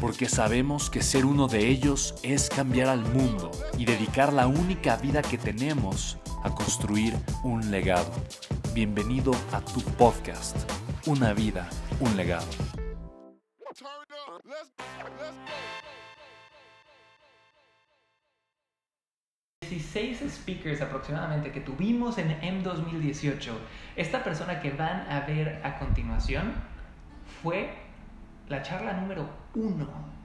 porque sabemos que ser uno de ellos es cambiar al mundo y dedicar la única vida que tenemos a construir un legado. Bienvenido a tu podcast, Una vida, un legado. 16 speakers aproximadamente que tuvimos en M 2018. Esta persona que van a ver a continuación fue la charla número uno.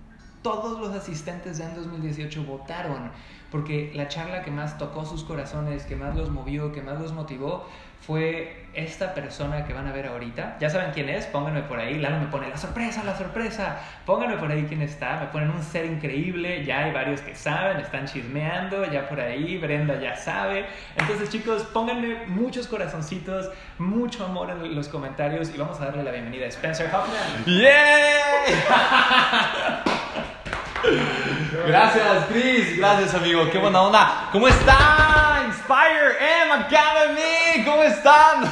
Todos los asistentes de en 2018 votaron porque la charla que más tocó sus corazones, que más los movió, que más los motivó, fue esta persona que van a ver ahorita. Ya saben quién es, pónganme por ahí. Lalo me pone la sorpresa, la sorpresa. Pónganme por ahí quién está. Me ponen un ser increíble. Ya hay varios que saben, están chismeando. Ya por ahí, Brenda ya sabe. Entonces, chicos, pónganme muchos corazoncitos, mucho amor en los comentarios y vamos a darle la bienvenida a Spencer Hoffman. ¡Yeah! Gracias, Chris. Gracias, amigo. Qué buena onda. ¿Cómo está? Inspire M Academy. ¿Cómo están?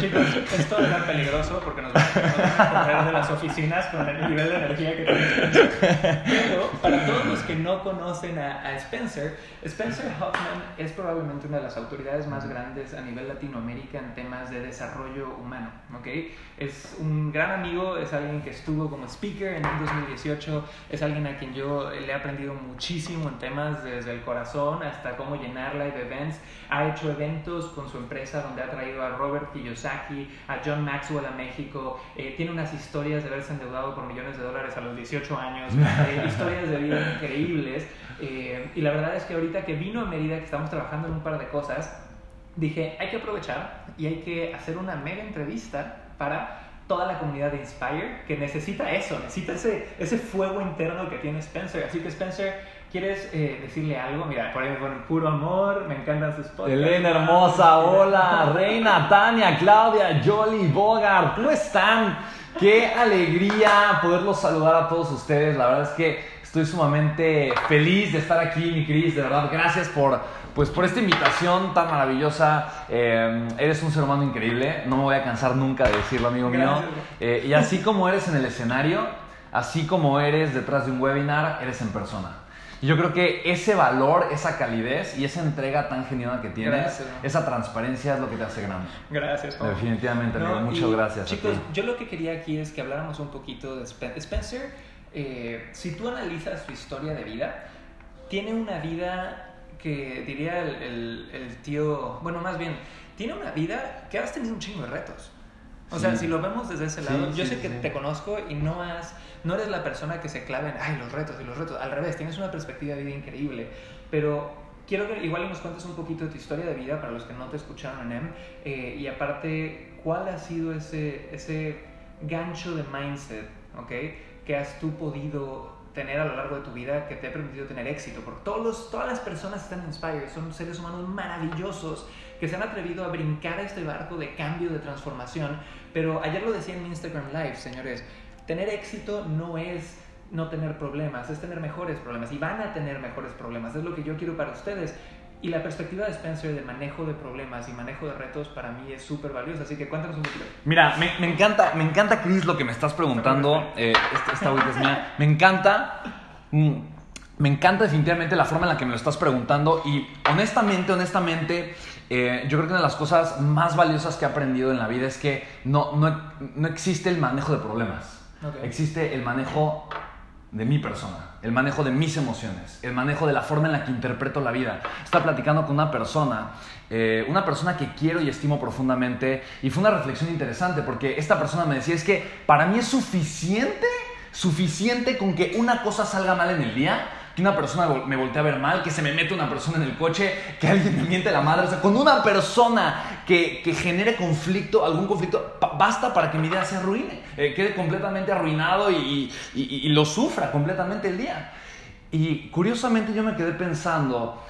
Chicos, esto es peligroso porque nos van a correr de las oficinas con el nivel de energía que tenemos. Pero para todos los que no conocen a, Spencer, Spencer Hoffman es probablemente una de las autoridades más grandes a nivel Latinoamérica en temas de desarrollo humano. ¿okay? Es un gran amigo, es alguien que estuvo como speaker en 2018, es alguien a quien yo le he aprendido muchísimo en temas desde el corazón hasta cómo llenar live events. Ha hecho eventos con su empresa donde ha traído a Robert Kiyosaki, a John Maxwell a México. Eh, tiene unas historias de haberse endeudado por millones de dólares a los 18 años, eh, historias de vida increíbles. Eh, y la verdad es que ahorita que vino a medida que estamos trabajando en un par de cosas, dije, hay que aprovechar y hay que hacer una mega entrevista para toda la comunidad de Inspire que necesita eso, necesita ese, ese fuego interno que tiene Spencer. Así que Spencer, ¿quieres eh, decirle algo? Mira, por ahí me ponen puro amor, me encantan sus podcasts. Elena hermosa, hola, Reina, Tania, Claudia, Jolly, Bogart, ¿cómo están? Qué alegría poderlos saludar a todos ustedes. La verdad es que estoy sumamente feliz de estar aquí, mi Cris. De verdad, gracias por pues por esta invitación tan maravillosa. Eh, eres un ser humano increíble, no me voy a cansar nunca de decirlo, amigo mío. Eh, y así como eres en el escenario, así como eres detrás de un webinar, eres en persona. Y yo creo que ese valor, esa calidez y esa entrega tan genuina que tienes, esa transparencia es lo que te hace grande. Gracias, Juan. Definitivamente, amigo. Muchas gracias. Chicos, yo lo que quería aquí es que habláramos un poquito de Spencer. Eh, si tú analizas su historia de vida, tiene una vida que diría el, el, tío, bueno, más bien, tiene una vida que has tenido un chingo de retos. O sea, si lo vemos desde ese lado, yo sé que te conozco y no has, no eres la persona que se clave en, ay, los retos y los retos. Al revés, tienes una perspectiva de vida increíble. Pero quiero que igual nos cuentes un poquito de tu historia de vida para los que no te escucharon en M. Eh, y aparte, ¿cuál ha sido ese, ese gancho de mindset, ¿ok? Que has tú podido tener a lo largo de tu vida que te ha permitido tener éxito. Porque todos todas las personas están inspiradas son seres humanos maravillosos que se han atrevido a brincar a este barco de cambio, de transformación. Pero ayer lo decía en mi Instagram Live, señores, tener éxito no es no tener problemas, es tener mejores problemas y van a tener mejores problemas. Es lo que yo quiero para ustedes. Y la perspectiva de Spencer de manejo de problemas y manejo de retos para mí es súper valiosa, así que cuéntanos un poquito. Mira, me, me, encanta, me encanta, Chris, lo que me estás preguntando. Eh, esta, esta es mía. Me encanta, mm, me encanta definitivamente la forma en la que me lo estás preguntando y honestamente, honestamente, eh, yo creo que una de las cosas más valiosas que he aprendido en la vida es que no, no, no existe el manejo de problemas. Existe el manejo de mi persona, el manejo de mis emociones, el manejo de la forma en la que interpreto la vida. Estaba platicando con una persona, eh, una persona que quiero y estimo profundamente, y fue una reflexión interesante porque esta persona me decía, es que para mí es suficiente, suficiente con que una cosa salga mal en el día que una persona me voltee a ver mal, que se me mete una persona en el coche, que alguien me miente la madre. O sea, con una persona que, que genere conflicto, algún conflicto, basta para que mi día se arruine, eh, quede completamente arruinado y, y, y, lo sufra completamente el día. Y curiosamente yo me quedé pensando,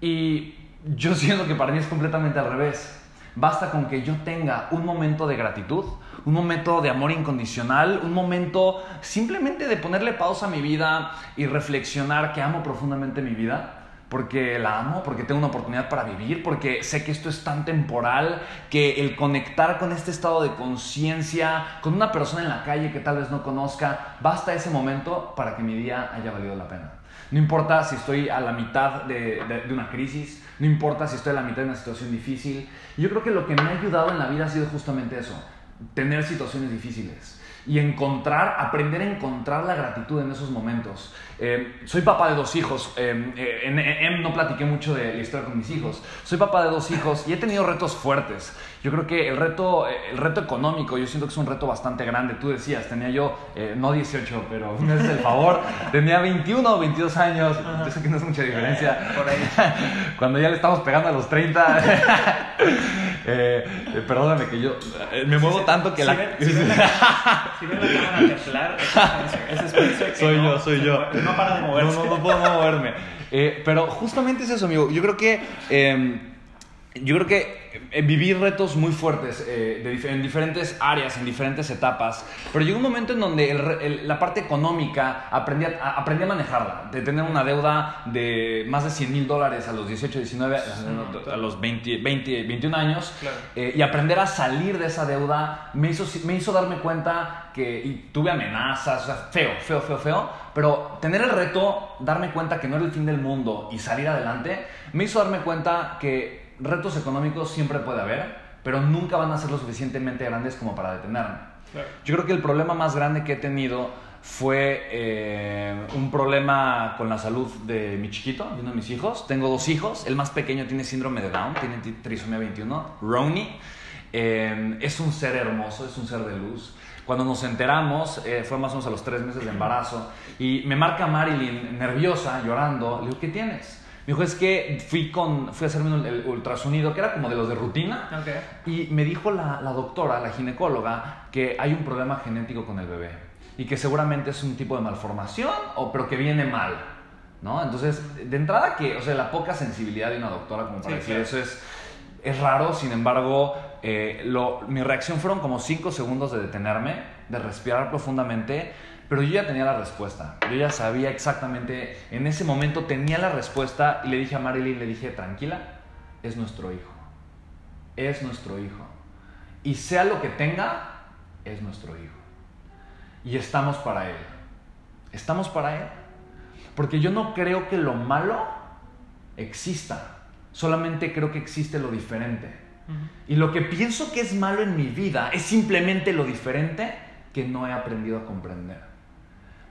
y yo siento que para mí es completamente al revés. Basta con que yo tenga un momento de gratitud, un momento de amor incondicional, un momento simplemente de ponerle pausa a mi vida y reflexionar que amo profundamente mi vida, porque la amo, porque tengo una oportunidad para vivir, porque sé que esto es tan temporal, que el conectar con este estado de conciencia, con una persona en la calle que tal vez no conozca, basta ese momento para que mi día haya valido la pena. No importa si estoy a la mitad de, de, una crisis, no importa si estoy a la mitad de una situación difícil. Yo creo que lo que me ha ayudado en la vida ha sido justamente eso, tener situaciones difíciles y encontrar, aprender a encontrar la gratitud en esos momentos. Eh, soy papá de dos hijos. Eh, eh, en EM no platiqué mucho de la historia con mis hijos. Soy papá de dos hijos y he tenido retos fuertes. Yo creo que el reto, el reto económico, yo siento que es un reto bastante grande. Tú decías, tenía yo, no 18, pero me haces el favor, tenía 21 o 22 años. Yo sé que no es mucha diferencia. Por ahí. Cuando ya le estamos pegando a los 30. perdóname que yo me muevo tanto que la... si ven la cámara temblar, es, soy yo, soy yo no para de moverse. No, no, no puedo moverme. Eh, pero justamente es eso, amigo. Yo creo que. Eh, yo creo que eh, viví retos muy fuertes eh, en diferentes áreas, en diferentes etapas, pero llegó un momento en donde la parte económica aprendí a, aprendí a manejarla, de tener una deuda de más de 100 mil dólares a los 18, 19, a los 20, 20 21 años, eh, y aprender a salir de esa deuda me hizo, me hizo darme cuenta que y tuve amenazas, o sea, feo, feo, feo, feo, pero tener el reto, darme cuenta que no era el fin del mundo y salir adelante, me hizo darme cuenta que retos económicos siempre puede haber, pero nunca van a ser lo suficientemente grandes como para detenerme. Yo creo que el problema más grande que he tenido fue eh, un problema con la salud de mi chiquito, de uno de mis hijos. Tengo dos hijos, el más pequeño tiene síndrome de Down, tiene trisomía 21, Ronnie. Eh, es un ser hermoso, es un ser de luz. Cuando nos enteramos, eh, fue más o menos a los tres meses de embarazo, y me marca Marilyn nerviosa, llorando. Le digo, ¿qué tienes? Me dijo, es que fui, con, fui a hacerme el ultrasonido, que era como de los de rutina. Y me dijo la, la, doctora, la ginecóloga, que hay un problema genético con el bebé. Y que seguramente es un tipo de malformación, o, pero que viene mal. ¿no? Entonces, de entrada que, o sea, la poca sensibilidad de una doctora como para decir eso es, es raro. Sin embargo, eh, lo, mi reacción fueron como 5 segundos de detenerme, de respirar profundamente pero yo ya tenía la respuesta. Yo ya sabía exactamente, en ese momento tenía la respuesta y le dije a Marilyn, le dije, tranquila, es nuestro hijo. Es nuestro hijo. Y sea lo que tenga, es nuestro hijo. Y estamos para él. Estamos para él. Porque yo no creo que lo malo exista. Solamente creo que existe lo diferente. Y lo que pienso que es malo en mi vida es simplemente lo diferente que no he aprendido a comprender.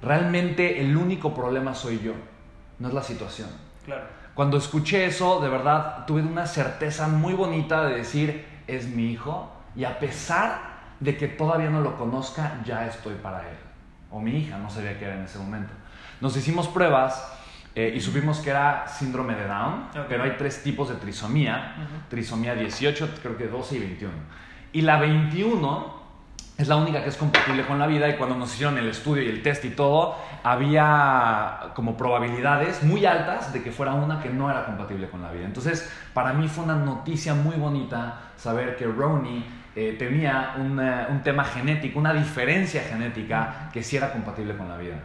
Realmente el único problema soy yo, no es la situación. Claro. Cuando escuché eso, de verdad tuve una certeza muy bonita de decir, es mi hijo, y a pesar de que todavía no lo conozca, ya estoy para él. O mi hija, no sabía qué era en ese momento. Nos hicimos pruebas eh, y supimos que era síndrome de Down, pero hay tres tipos de trisomía. Trisomía 18, creo que 12 y 21. Y la 21 es la única que es compatible con la vida y cuando nos hicieron el estudio y el test y todo, había como probabilidades muy altas de que fuera una que no era compatible con la vida. Entonces, para mí fue una noticia muy bonita saber que Ronnie eh, tenía eh, un tema genético, una diferencia genética que sí era compatible con la vida.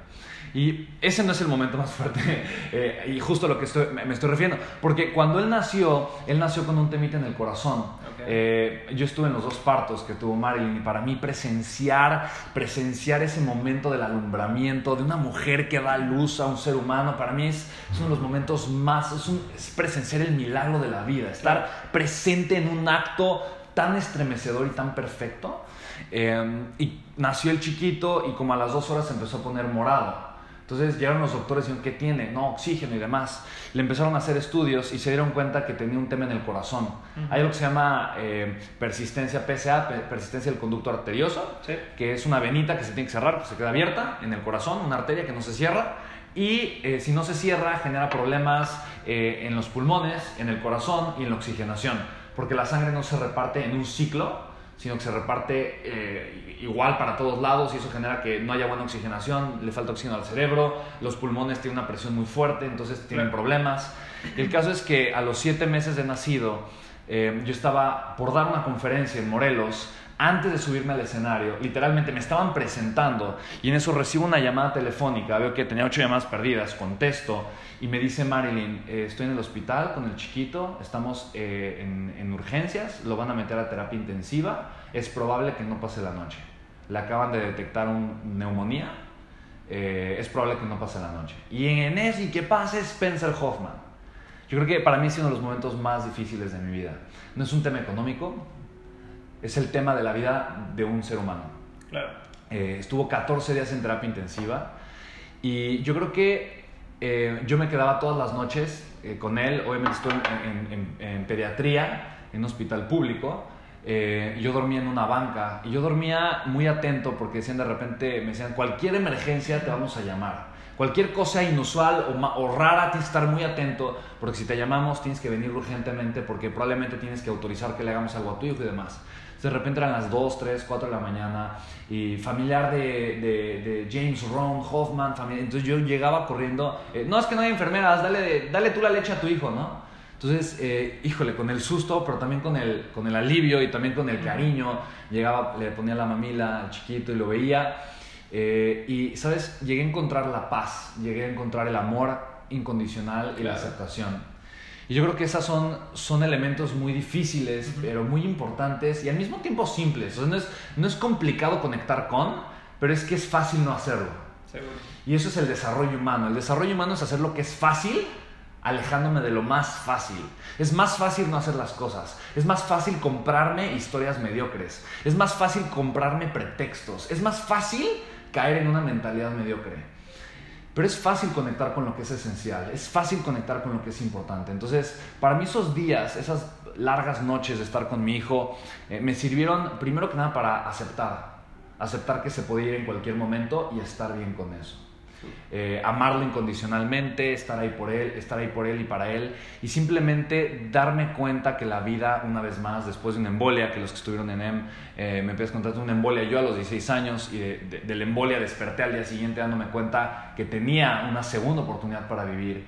Y ese no es el momento más fuerte, eh, y justo lo que estoy, me estoy refiriendo, porque cuando él nació, él nació con un temite en el corazón. Eh, yo estuve en los dos partos que tuvo Marilyn y para mí presenciar, presenciar ese momento del alumbramiento de una mujer que da luz a un ser humano, para mí es, uno de los momentos más, es, presenciar el milagro de la vida, estar presente en un acto tan estremecedor y tan perfecto. Eh, y nació el chiquito y como a las dos horas se empezó a poner morado Entonces llegaron los doctores y dijeron, ¿qué tiene? No, oxígeno y demás. Le empezaron a hacer estudios y se dieron cuenta que tenía un tema en el corazón. Hay algo que se llama eh, persistencia PSA, persistencia del conducto arterioso, que es una venita que se tiene que cerrar, que se queda abierta en el corazón, una arteria que no se cierra. Y eh, si no se cierra, genera problemas eh, en los pulmones, en el corazón y en la oxigenación, porque la sangre no se reparte en un ciclo, sino que se reparte eh, igual para todos lados y eso genera que no haya buena oxigenación, le falta oxígeno al cerebro, los pulmones tienen una presión muy fuerte, entonces tienen problemas. El caso es que a los siete meses de nacido, eh, yo estaba por dar una conferencia en Morelos antes de subirme al escenario, literalmente me estaban presentando y en eso recibo una llamada telefónica, veo que tenía ocho llamadas perdidas, contesto y me dice Marilyn, eh, estoy en el hospital con el chiquito, estamos eh, en, urgencias, lo van a meter a terapia intensiva, es probable que no pase la noche. Le acaban de detectar una neumonía, eh, es probable que no pase la noche. Y en ese, ¿y qué pasa? Spencer Hoffman. Yo creo que para mí es uno de los momentos más difíciles de mi vida. No es un tema económico, es el tema de la vida de un ser humano. Claro. Eh, estuvo 14 días en terapia intensiva y yo creo que eh, yo me quedaba todas las noches eh, con él, obviamente estoy en, pediatría, en un hospital público, yo dormía en una banca y yo dormía muy atento porque decían de repente, me decían, cualquier emergencia te vamos a llamar. Cualquier cosa inusual o, o, rara tienes que estar muy atento porque si te llamamos tienes que venir urgentemente porque probablemente tienes que autorizar que le hagamos algo a tu hijo y demás de repente eran las 2, 3, 4 de la mañana y familiar de, de, James Ron Hoffman, familiar, entonces yo llegaba corriendo, eh, no es que no hay enfermeras, dale, dale tú la leche a tu hijo, ¿no? Entonces, eh, híjole, con el susto, pero también con el, con el alivio y también con el cariño, llegaba, le ponía la mamila al chiquito y lo veía. Eh, y, ¿sabes? Llegué a encontrar la paz, llegué a encontrar el amor incondicional y la aceptación. Y yo creo que esos son, son elementos muy difíciles, pero muy importantes y al mismo tiempo simples. no, es, no es complicado conectar con, pero es que es fácil no hacerlo. Y eso es el desarrollo humano. El desarrollo humano es hacer lo que es fácil, alejándome de lo más fácil. Es más fácil no hacer las cosas. Es más fácil comprarme historias mediocres. Es más fácil comprarme pretextos. Es más fácil caer en una mentalidad mediocre. Pero es fácil conectar con lo que es esencial, es fácil conectar con lo que es importante. Entonces, para mí esos días, esas largas noches de estar con mi hijo, eh, me sirvieron primero que nada para aceptar, aceptar que se podía ir en cualquier momento y estar bien con eso. Eh, amarlo incondicionalmente, estar ahí por él, estar ahí por él y para él, y simplemente darme cuenta que la vida, una vez más, después de una embolia, que los que estuvieron en EM, eh, me empiezas a contar una embolia yo a los 16 años, y de, la embolia desperté al día siguiente dándome cuenta que tenía una segunda oportunidad para vivir.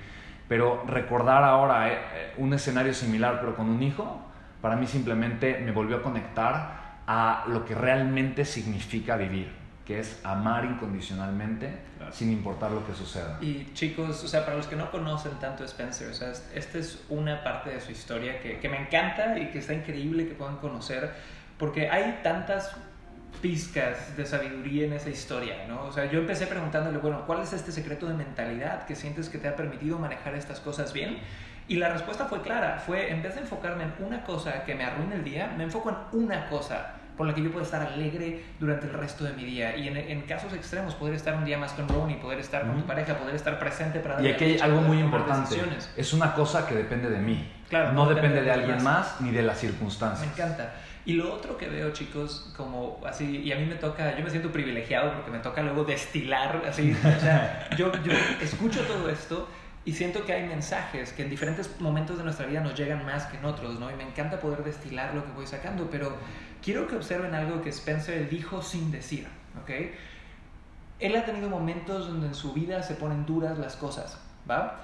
Pero recordar ahora eh, un escenario similar, pero con un hijo, para mí simplemente me volvió a conectar a lo que realmente significa vivir que es amar incondicionalmente sin importar lo que suceda. Y chicos, o sea, para los que no conocen tanto a Spencer, o sea, esta es una parte de su historia que, que me encanta y que está increíble que puedan conocer, porque hay tantas pizcas de sabiduría en esa historia, ¿no? O sea, yo empecé preguntándole, bueno, ¿cuál es este secreto de mentalidad que sientes que te ha permitido manejar estas cosas bien? Y la respuesta fue clara, fue en vez de enfocarme en una cosa que me arruine el día, me enfoco en una cosa por la que yo puedo estar alegre durante el resto de mi día. Y en, casos extremos, poder estar un día más con Ronnie, poder estar con tu pareja, poder estar presente para... Y aquí hay algo muy importante. Es una cosa que depende de mí. Claro, no, depende, de, alguien más. ni de las circunstancias. Me encanta. Y lo otro que veo, chicos, como así, y a mí me toca, yo me siento privilegiado porque me toca luego destilar, así, o sea, yo, yo escucho todo esto y siento que hay mensajes que en diferentes momentos de nuestra vida nos llegan más que en otros, ¿no? Y me encanta poder destilar lo que voy sacando, pero quiero que observen algo que Spencer dijo sin decir, ¿ok? Él ha tenido momentos donde en su vida se ponen duras las cosas, ¿va?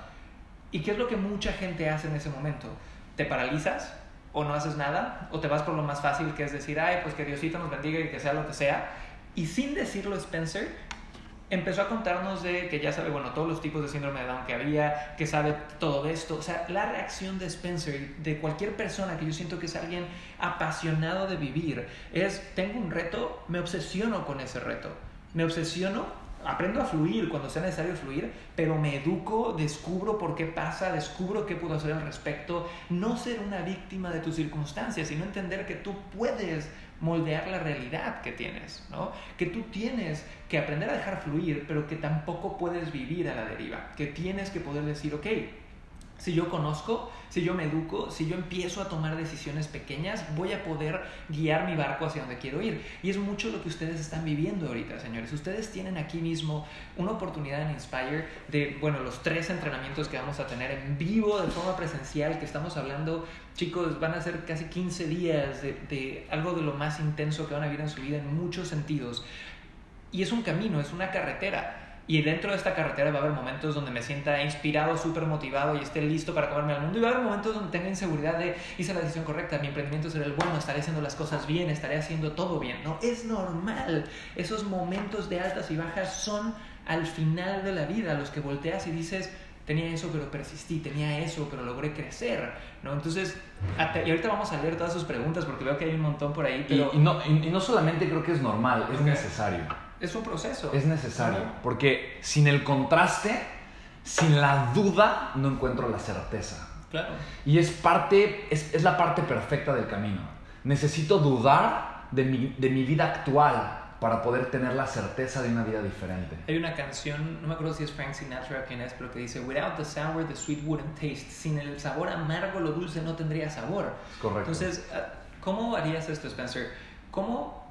¿Y qué es lo que mucha gente hace en ese momento? ¿Te paralizas? ¿O no haces nada? ¿O te vas por lo más fácil que es decir, ay, pues que Diosito nos bendiga y que sea lo que sea? Y sin decirlo Spencer, empezó a contarnos de que ya sabe, bueno, todos los tipos de síndrome de Down que había, que sabe todo esto. O sea, la reacción de Spencer, de cualquier persona que yo siento que es alguien apasionado de vivir, es, tengo un reto, me obsesiono con ese reto. Me obsesiono aprendo a fluir cuando sea necesario fluir, pero me educo, descubro por qué pasa, descubro qué puedo hacer al respecto. No ser una víctima de tus circunstancias, sino entender que tú puedes moldear la realidad que tienes, ¿no? Que tú tienes que aprender a dejar fluir, pero que tampoco puedes vivir a la deriva, que tienes que poder decir, ok, si yo conozco, si yo me educo, si yo empiezo a tomar decisiones pequeñas, voy a poder guiar mi barco hacia donde quiero ir. Y es mucho lo que ustedes están viviendo ahorita, señores. Ustedes tienen aquí mismo una oportunidad en Inspire de, bueno, los tres entrenamientos que vamos a tener en vivo, de forma presencial, que estamos hablando, chicos, van a ser casi 15 días de, de algo de lo más intenso que van a vivir en su vida en muchos sentidos. Y es un camino, es una carretera y dentro de esta carretera va a haber momentos donde me sienta inspirado, súper motivado y esté listo para comerme al mundo. Y va a haber momentos donde tenga inseguridad de hice la decisión correcta, mi emprendimiento será el bueno, estaré haciendo las cosas bien, estaré haciendo todo bien. No, es normal. Esos momentos de altas y bajas son al final de la vida los que volteas y dices, tenía eso pero persistí, tenía eso pero logré crecer, ¿no? Entonces, y ahorita vamos a leer todas sus preguntas porque veo que hay un montón por ahí, pero... Y, no, y, no solamente creo que es normal, es necesario. Es un proceso. Es necesario, porque sin el contraste, sin la duda, no encuentro la certeza. Claro. Y es parte, es, es la parte perfecta del camino. Necesito dudar de mi, de mi vida actual para poder tener la certeza de una vida diferente. Hay una canción, no me acuerdo si es Frank Sinatra o quién es, pero que dice, Without the sour, the sweet wouldn't taste. Sin el sabor amargo, lo dulce no tendría sabor. correcto. Entonces, ah, ¿cómo harías esto, Spencer? ¿Cómo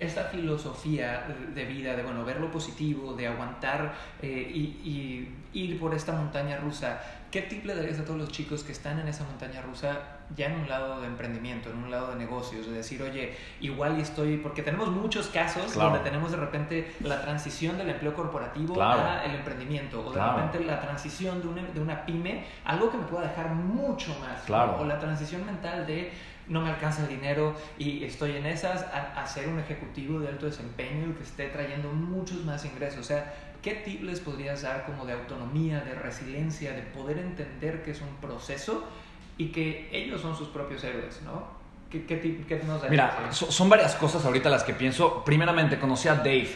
esta filosofía de vida, de bueno, ver lo positivo, de aguantar eh, y, ir por esta montaña rusa, ¿qué tip le darías a todos los chicos que están en esa montaña rusa ya en un lado de emprendimiento, en un lado de negocios? De decir, oye, igual estoy, porque tenemos muchos casos donde tenemos de repente la transición del empleo corporativo al emprendimiento, o de repente la transición de una, de una pyme, algo que me pueda dejar mucho más, o la transición mental de no me alcanza el dinero y estoy en esas, a, ser un ejecutivo de alto desempeño y que esté trayendo muchos más ingresos. O sea, ¿qué tips les podrías dar como de autonomía, de resiliencia, de poder entender que es un proceso y que ellos son sus propios héroes, ¿no? ¿Qué, qué, qué nos? Mira, son varias cosas ahorita las que pienso. Primeramente, conocí a Dave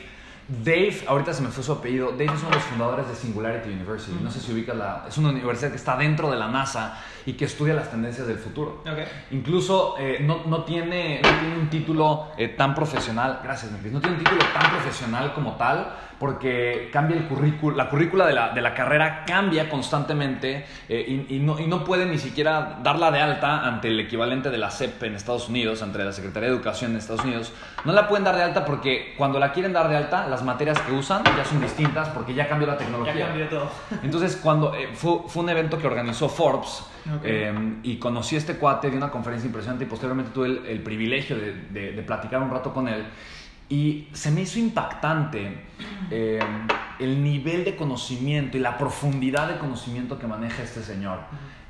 Dave, ahorita se me fue su apellido, Dave es uno de los fundadores de Singularity University. No sé si ubica la... Es una universidad que está dentro de la NASA y que estudia las tendencias del futuro. Incluso eh, no, no, tiene, no tiene un título eh, tan profesional, gracias Memphis, no tiene un título tan profesional como tal, porque cambia el currículo, la currícula de la, de la carrera cambia constantemente eh, y, no, y, no, puede ni siquiera darla de alta ante el equivalente de la CEP en Estados Unidos, ante la Secretaría de Educación en Estados Unidos. No la pueden dar de alta porque cuando la quieren dar de alta, las materias que usan ya son distintas porque ya cambió la tecnología. Ya cambió todo. Entonces, cuando eh, fue, fue, un evento que organizó Forbes eh, y conocí a este cuate de una conferencia impresionante y posteriormente tuve el, el privilegio de, de, de platicar un rato con él. Y se me hizo impactante eh, el nivel de conocimiento y la profundidad de conocimiento que maneja este señor,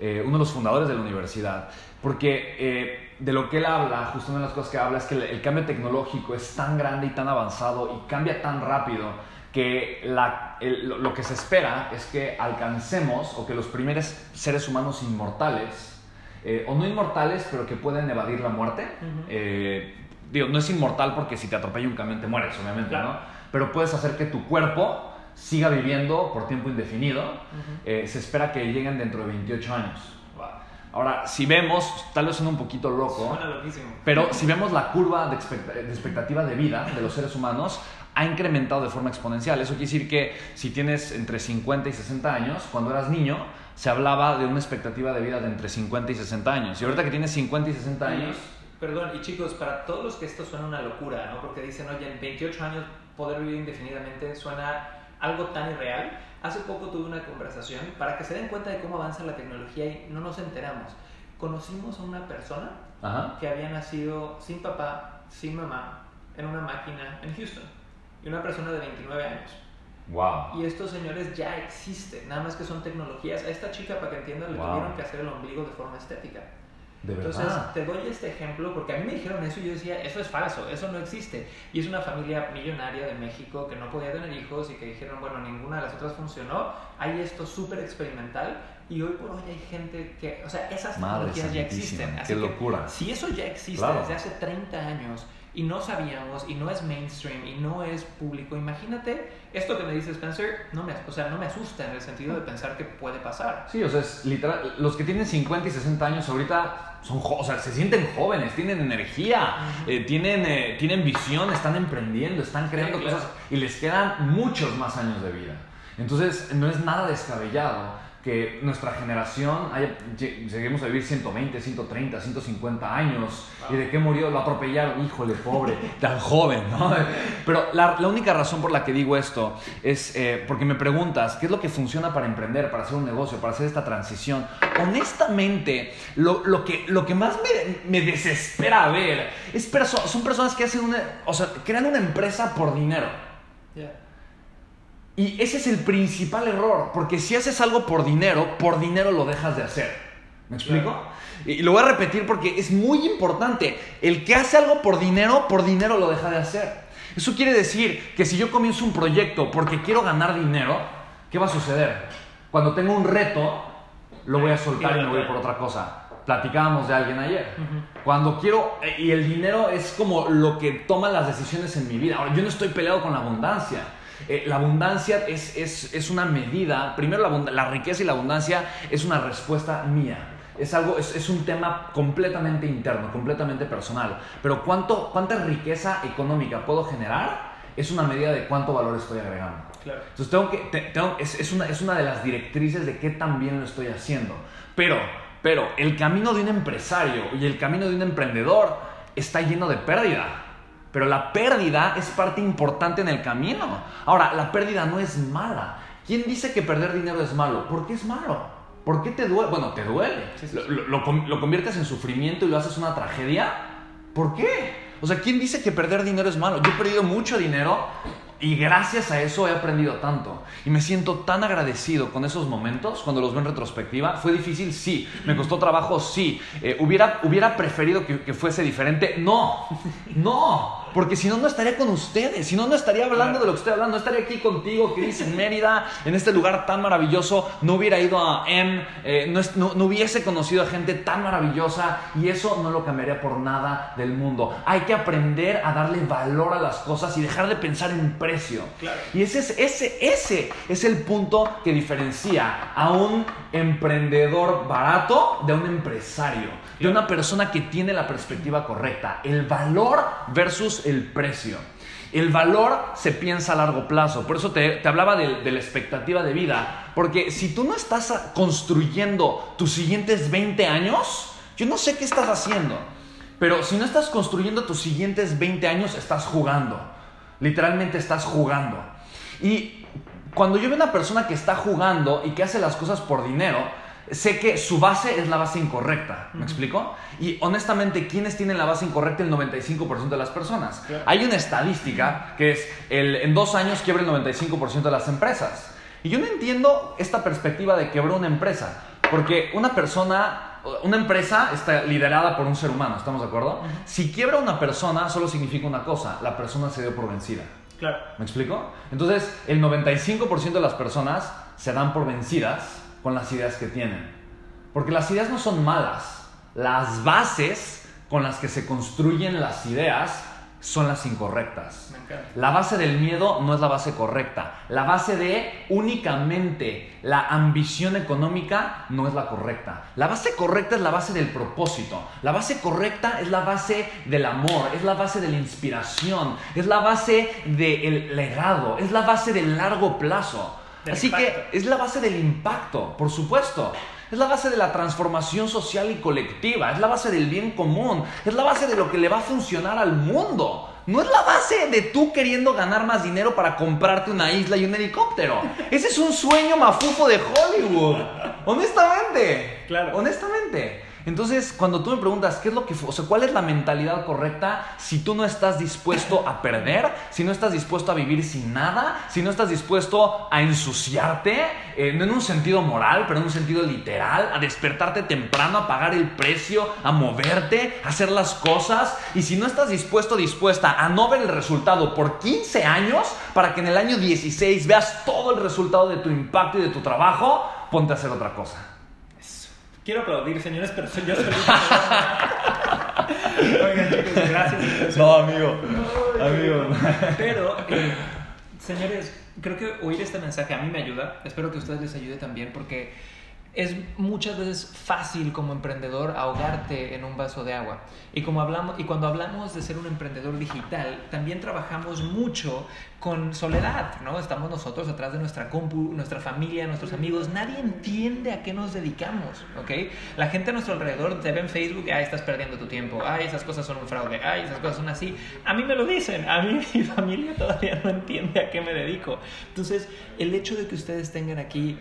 eh, uno de los fundadores de la universidad. Porque eh, de lo que él habla, justo una de las cosas que habla es que el, cambio tecnológico es tan grande y tan avanzado y cambia tan rápido que la, lo que se espera es que alcancemos o que los primeros seres humanos inmortales, o no inmortales, pero que pueden evadir la muerte, digo, no es inmortal porque si te atropella un camión te mueres, obviamente, ¿no? Pero puedes hacer que tu cuerpo siga viviendo por tiempo indefinido. Eh, se espera que lleguen dentro de 28 años. Ahora, si vemos, tal vez suena un poquito loco, pero si vemos la curva de, expectativa de vida de los seres humanos, ha incrementado de forma exponencial. Eso quiere decir que si tienes entre 50 y 60 años, cuando eras niño, se hablaba de una expectativa de vida de entre 50 y 60 años. Y ahorita que tienes 50 y 60 años, Perdón, y chicos, para todos los que esto suena una locura, ¿no? Porque dicen, oye, en 28 años poder vivir indefinidamente suena algo tan irreal. Hace poco tuve una conversación para que se den cuenta de cómo avanza la tecnología y no nos enteramos. Conocimos a una persona que había nacido sin papá, sin mamá, en una máquina en Houston. Y una persona de 29 años. Wow. Y estos señores ya existen, nada más que son tecnologías. A esta chica, para que entiendan, le tuvieron que hacer el ombligo de forma estética. Entonces, te doy este ejemplo porque a mí me dijeron eso y yo decía, eso es falso, eso no existe. Y es una familia millonaria de México que no podía tener hijos y que dijeron, bueno, ninguna de las otras funcionó. Hay esto súper experimental y hoy por hoy hay gente que, o sea, esas tecnologías ya existen. Qué locura. si eso ya existe desde hace 30 años, y no sabíamos y no es mainstream y no es público. Imagínate esto que me dice Spencer, no me, o sea, no me asusta en el sentido de pensar que puede pasar. Sí, o sea, es literal, los que tienen 50 y 60 años ahorita son, o sea, se sienten jóvenes, tienen energía, eh, tienen, eh, tienen visión, están emprendiendo, están creando cosas y les quedan muchos más años de vida. Entonces, no es nada descabellado que nuestra generación haya, lleguemos a vivir 120, 130, 150 años. ¿Y de qué murió? Lo atropellaron. Híjole, pobre, tan joven, ¿no? Pero la, la, única razón por la que digo esto es eh, porque me preguntas, ¿qué es lo que funciona para emprender, para hacer un negocio, para hacer esta transición? Honestamente, lo, lo que, lo que más me, me desespera ver es son personas que hacen una, o sea, crean una empresa por dinero. Y ese es el principal error, porque si haces algo por dinero, por dinero lo dejas de hacer. ¿Me explico? Y lo voy a repetir porque es muy importante. El que hace algo por dinero, por dinero lo deja de hacer. Eso quiere decir que si yo comienzo un proyecto porque quiero ganar dinero, ¿qué va a suceder? Cuando tengo un reto, lo voy a soltar y me voy por otra cosa. Platicábamos de alguien ayer. Cuando quiero, y el dinero es como lo que toma las decisiones en mi vida. Ahora, yo no estoy peleado con la abundancia. Eh, la abundancia es, es, es, una medida, primero la, la, riqueza y la abundancia es una respuesta mía. Es, algo, es, es, un tema completamente interno, completamente personal. Pero ¿cuánto, ¿cuánta riqueza económica puedo generar? Es una medida de cuánto valor estoy agregando. Claro. Entonces tengo que, tengo, es, es, una, es una de las directrices de qué tan bien lo estoy haciendo. Pero, pero el camino de un empresario y el camino de un emprendedor está lleno de pérdida. Pero la pérdida es parte importante en el camino. Ahora, la pérdida no es mala. ¿Quién dice que perder dinero es malo? ¿Por qué es malo? ¿Por qué te duele? Bueno, te duele. Lo, lo, conviertes en sufrimiento y lo haces una tragedia. ¿Por qué? O sea, ¿quién dice que perder dinero es malo? Yo he perdido mucho dinero y gracias a eso he aprendido tanto. Y me siento tan agradecido con esos momentos cuando los veo en retrospectiva. ¿Fue difícil? Sí. ¿Me costó trabajo? Sí. Eh, ¿hubiera, ¿Hubiera preferido que, que fuese diferente? No. No. Porque si no, no estaría con ustedes. Si no, no estaría hablando de lo que estoy hablando. No estaría aquí contigo, Chris, en Mérida, en este lugar tan maravilloso. No hubiera ido a M, eh, no, no, hubiese conocido a gente tan maravillosa. Y eso no lo cambiaría por nada del mundo. Hay que aprender a darle valor a las cosas y dejar de pensar en precio. Y ese es, ese, ese es el punto que diferencia a un emprendedor barato de un empresario. De una persona que tiene la perspectiva correcta. El valor versus el precio. El valor se piensa a largo plazo. Por eso te, hablaba de, la expectativa de vida. Porque si tú no estás construyendo tus siguientes 20 años, yo no sé qué estás haciendo. Pero si no estás construyendo tus siguientes 20 años, estás jugando. Literalmente estás jugando. Y cuando yo veo una persona que está jugando y que hace las cosas por dinero, sé que su base es la base incorrecta. ¿Me explico? Y honestamente, ¿quiénes tienen la base incorrecta? El 95% de las personas. Hay una estadística que es el, en dos años quiebra el 95% de las empresas. Y yo no entiendo esta perspectiva de quebrar una empresa. Porque una persona, una empresa está liderada por un ser humano, ¿estamos de acuerdo? Si quiebra una persona, solo significa una cosa, la persona se dio por vencida. Claro. ¿Me explico? Entonces, el 95% de las personas se dan por vencidas con las ideas que tienen. Porque las ideas no son malas. Las bases con las que se construyen las ideas son las incorrectas. La base del miedo no es la base correcta. La base de únicamente la ambición económica no es la correcta. La base correcta es la base del propósito. La base correcta es la base del amor, es la base de la inspiración, es la base del legado, es la base del largo plazo. Así que es la base del impacto, por supuesto. Es la base de la transformación social y colectiva, es la base del bien común, es la base de lo que le va a funcionar al mundo. No es la base de tú queriendo ganar más dinero para comprarte una isla y un helicóptero. Ese es un sueño mafufo de Hollywood. Honestamente. Claro. Honestamente. Entonces, cuando tú me preguntas qué es lo que, o sea, cuál es la mentalidad correcta, si tú no estás dispuesto a perder, si no estás dispuesto a vivir sin nada, si no estás dispuesto a ensuciarte, eh, no en un sentido moral, pero en un sentido literal, a despertarte temprano, a pagar el precio, a moverte, a hacer las cosas, y si no estás dispuesto, dispuesta a no ver el resultado por 15 años, para que en el año 16 veas todo el resultado de tu impacto y de tu trabajo, ponte a hacer otra cosa. Quiero aplaudir, señores, pero yo soy Oigan, chicos, gracias. No, amigo. Amigo. Pero, eh, señores, creo que oír este mensaje a mí me ayuda. Espero que a ustedes les ayude también porque es muchas veces fácil como emprendedor ahogarte en un vaso de agua. Y, como hablamos, y cuando hablamos de ser un emprendedor digital, también trabajamos mucho con soledad, ¿no? Estamos nosotros atrás de nuestra compu, nuestra familia, nuestros amigos. Nadie entiende a qué nos dedicamos, ¿ok? La gente a nuestro alrededor te ve en Facebook, ay, estás perdiendo tu tiempo, ay, esas cosas son un fraude, ay, esas cosas son así. A mí me lo dicen, a mí mi familia todavía no entiende a qué me dedico. Entonces, el hecho de que ustedes tengan aquí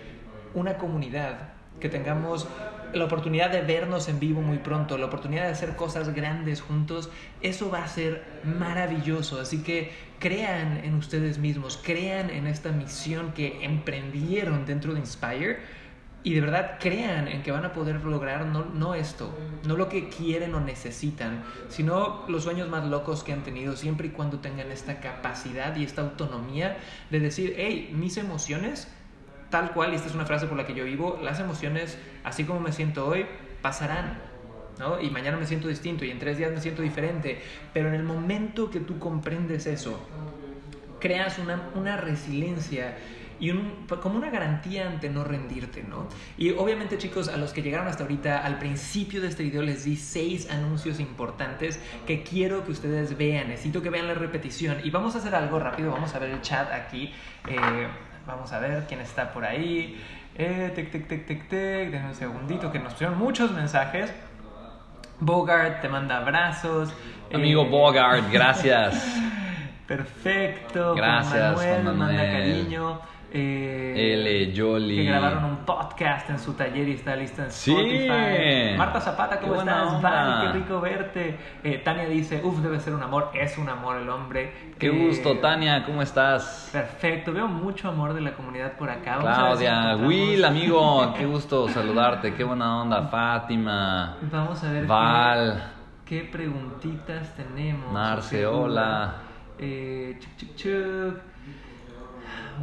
una comunidad que tengamos la oportunidad de vernos en vivo muy pronto, la oportunidad de hacer cosas grandes juntos, eso va a ser maravilloso. Así que crean en ustedes mismos, crean en esta misión que emprendieron dentro de Inspire y de verdad crean en que van a poder lograr no, no esto, no lo que quieren o necesitan, sino los sueños más locos que han tenido, siempre y cuando tengan esta capacidad y esta autonomía de decir, hey, mis emociones tal cual, y esta es una frase por la que yo vivo, las emociones, así como me siento hoy, pasarán. ¿no? Y mañana me siento distinto y en tres días me siento diferente. Pero en el momento que tú comprendes eso, creas una, una resiliencia y un, como una garantía ante no rendirte, ¿no? Y obviamente chicos, a los que llegaron hasta ahorita, al principio de este video les di seis anuncios importantes que quiero que ustedes vean, necesito que vean la repetición y vamos a hacer algo rápido, vamos a ver el chat aquí. Eh, Vamos a ver quién está por ahí. Eh, tic, tic, tic, tic, tic. Denme un segundito que nos pusieron muchos mensajes. Bogart te manda abrazos. Amigo Eh, Bogart, gracias. Perfecto. Gracias, Juan Manuel, Juan manda cariño. Eh, L, Jolly. que grabaron un podcast en su taller y está lista en Sí. Spotify. Marta Zapata, ¿cómo estás? Vale, qué rico verte. Eh, Tania dice, uff, debe ser un amor. Es un amor el hombre. Qué Eh, gusto, Tania, ¿cómo estás? Perfecto, veo mucho amor de la comunidad por acá. Si Claudia, encontramos- Will, amigo, qué gusto saludarte, qué buena onda, Fátima, Vamos a ver Val, qué, qué preguntitas tenemos. Marce, hola. Eh, chuc, chuc, chuc.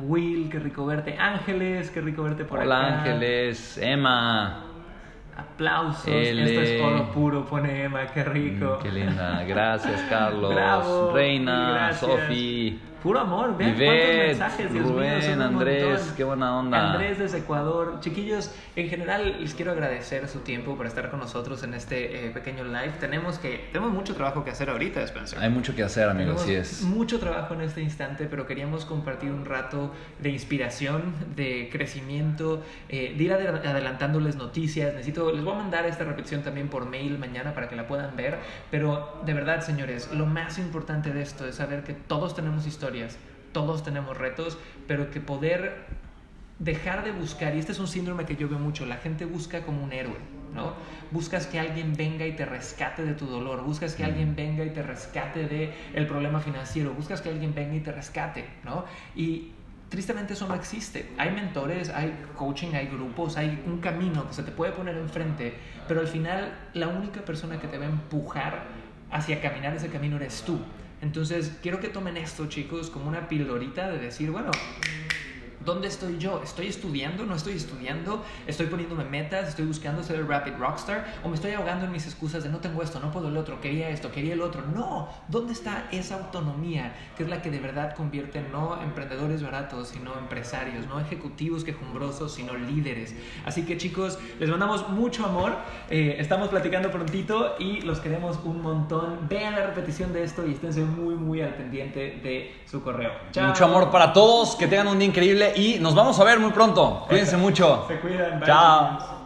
Will, qué rico verte. Ángeles, qué rico verte por hola acá. Ángeles, Emma, Aplausos. L. Esto es oro puro, pone Emma, qué rico. Mm, qué linda, gracias Carlos, Bravo, Reina. Sofi, Puro amor, vean cuántos Ivette, mensajes, Dios mío, Rubén, un Andrés, montón. qué buena onda. Andrés desde Ecuador. Chiquillos, en general les quiero agradecer su tiempo por estar con nosotros en este eh, pequeño live. Tenemos que tenemos mucho trabajo que hacer ahorita, Spencer. Hay mucho que hacer, amigo, así es. mucho trabajo en este instante, pero queríamos compartir un rato de inspiración, de crecimiento, eh, de ir adel- adelantándoles noticias. Necesito, les voy a mandar esta repetición también por mail mañana para que la puedan ver. Pero de verdad, señores, lo más importante de esto es saber que todos tenemos historias, todos tenemos retos, pero que poder dejar de buscar, y este es un síndrome que yo veo mucho, la gente busca como un héroe, ¿no? Buscas que alguien venga y te rescate de tu dolor, buscas que alguien venga y te rescate de el problema financiero, buscas que alguien venga y te rescate, ¿no? Y tristemente eso no existe. Hay mentores, hay coaching, hay grupos, hay un camino que se te puede poner enfrente, pero al final la única persona que te va a empujar hacia caminar ese camino eres tú. Entonces, quiero que tomen esto, chicos, como una pildorita de decir, bueno, ¿Dónde estoy yo? ¿Estoy estudiando? ¿No estoy estudiando? ¿Estoy poniéndome metas? ¿Estoy buscando ser el rapid rockstar? ¿O me estoy ahogando en mis excusas de no tengo esto, no puedo el otro, quería esto, quería el otro? No, ¿dónde está esa autonomía que es la que de verdad convierte no emprendedores baratos, sino empresarios, no ejecutivos quejumbrosos, sino líderes? Así que chicos, les mandamos mucho amor, eh, estamos platicando prontito y los queremos un montón. Vean la repetición de esto y esténse muy, muy al pendiente de su correo. Chao. Mucho amor para todos, que tengan un día increíble y nos vamos a ver muy pronto. Cuídense mucho. Se cuidan. bye, Chao.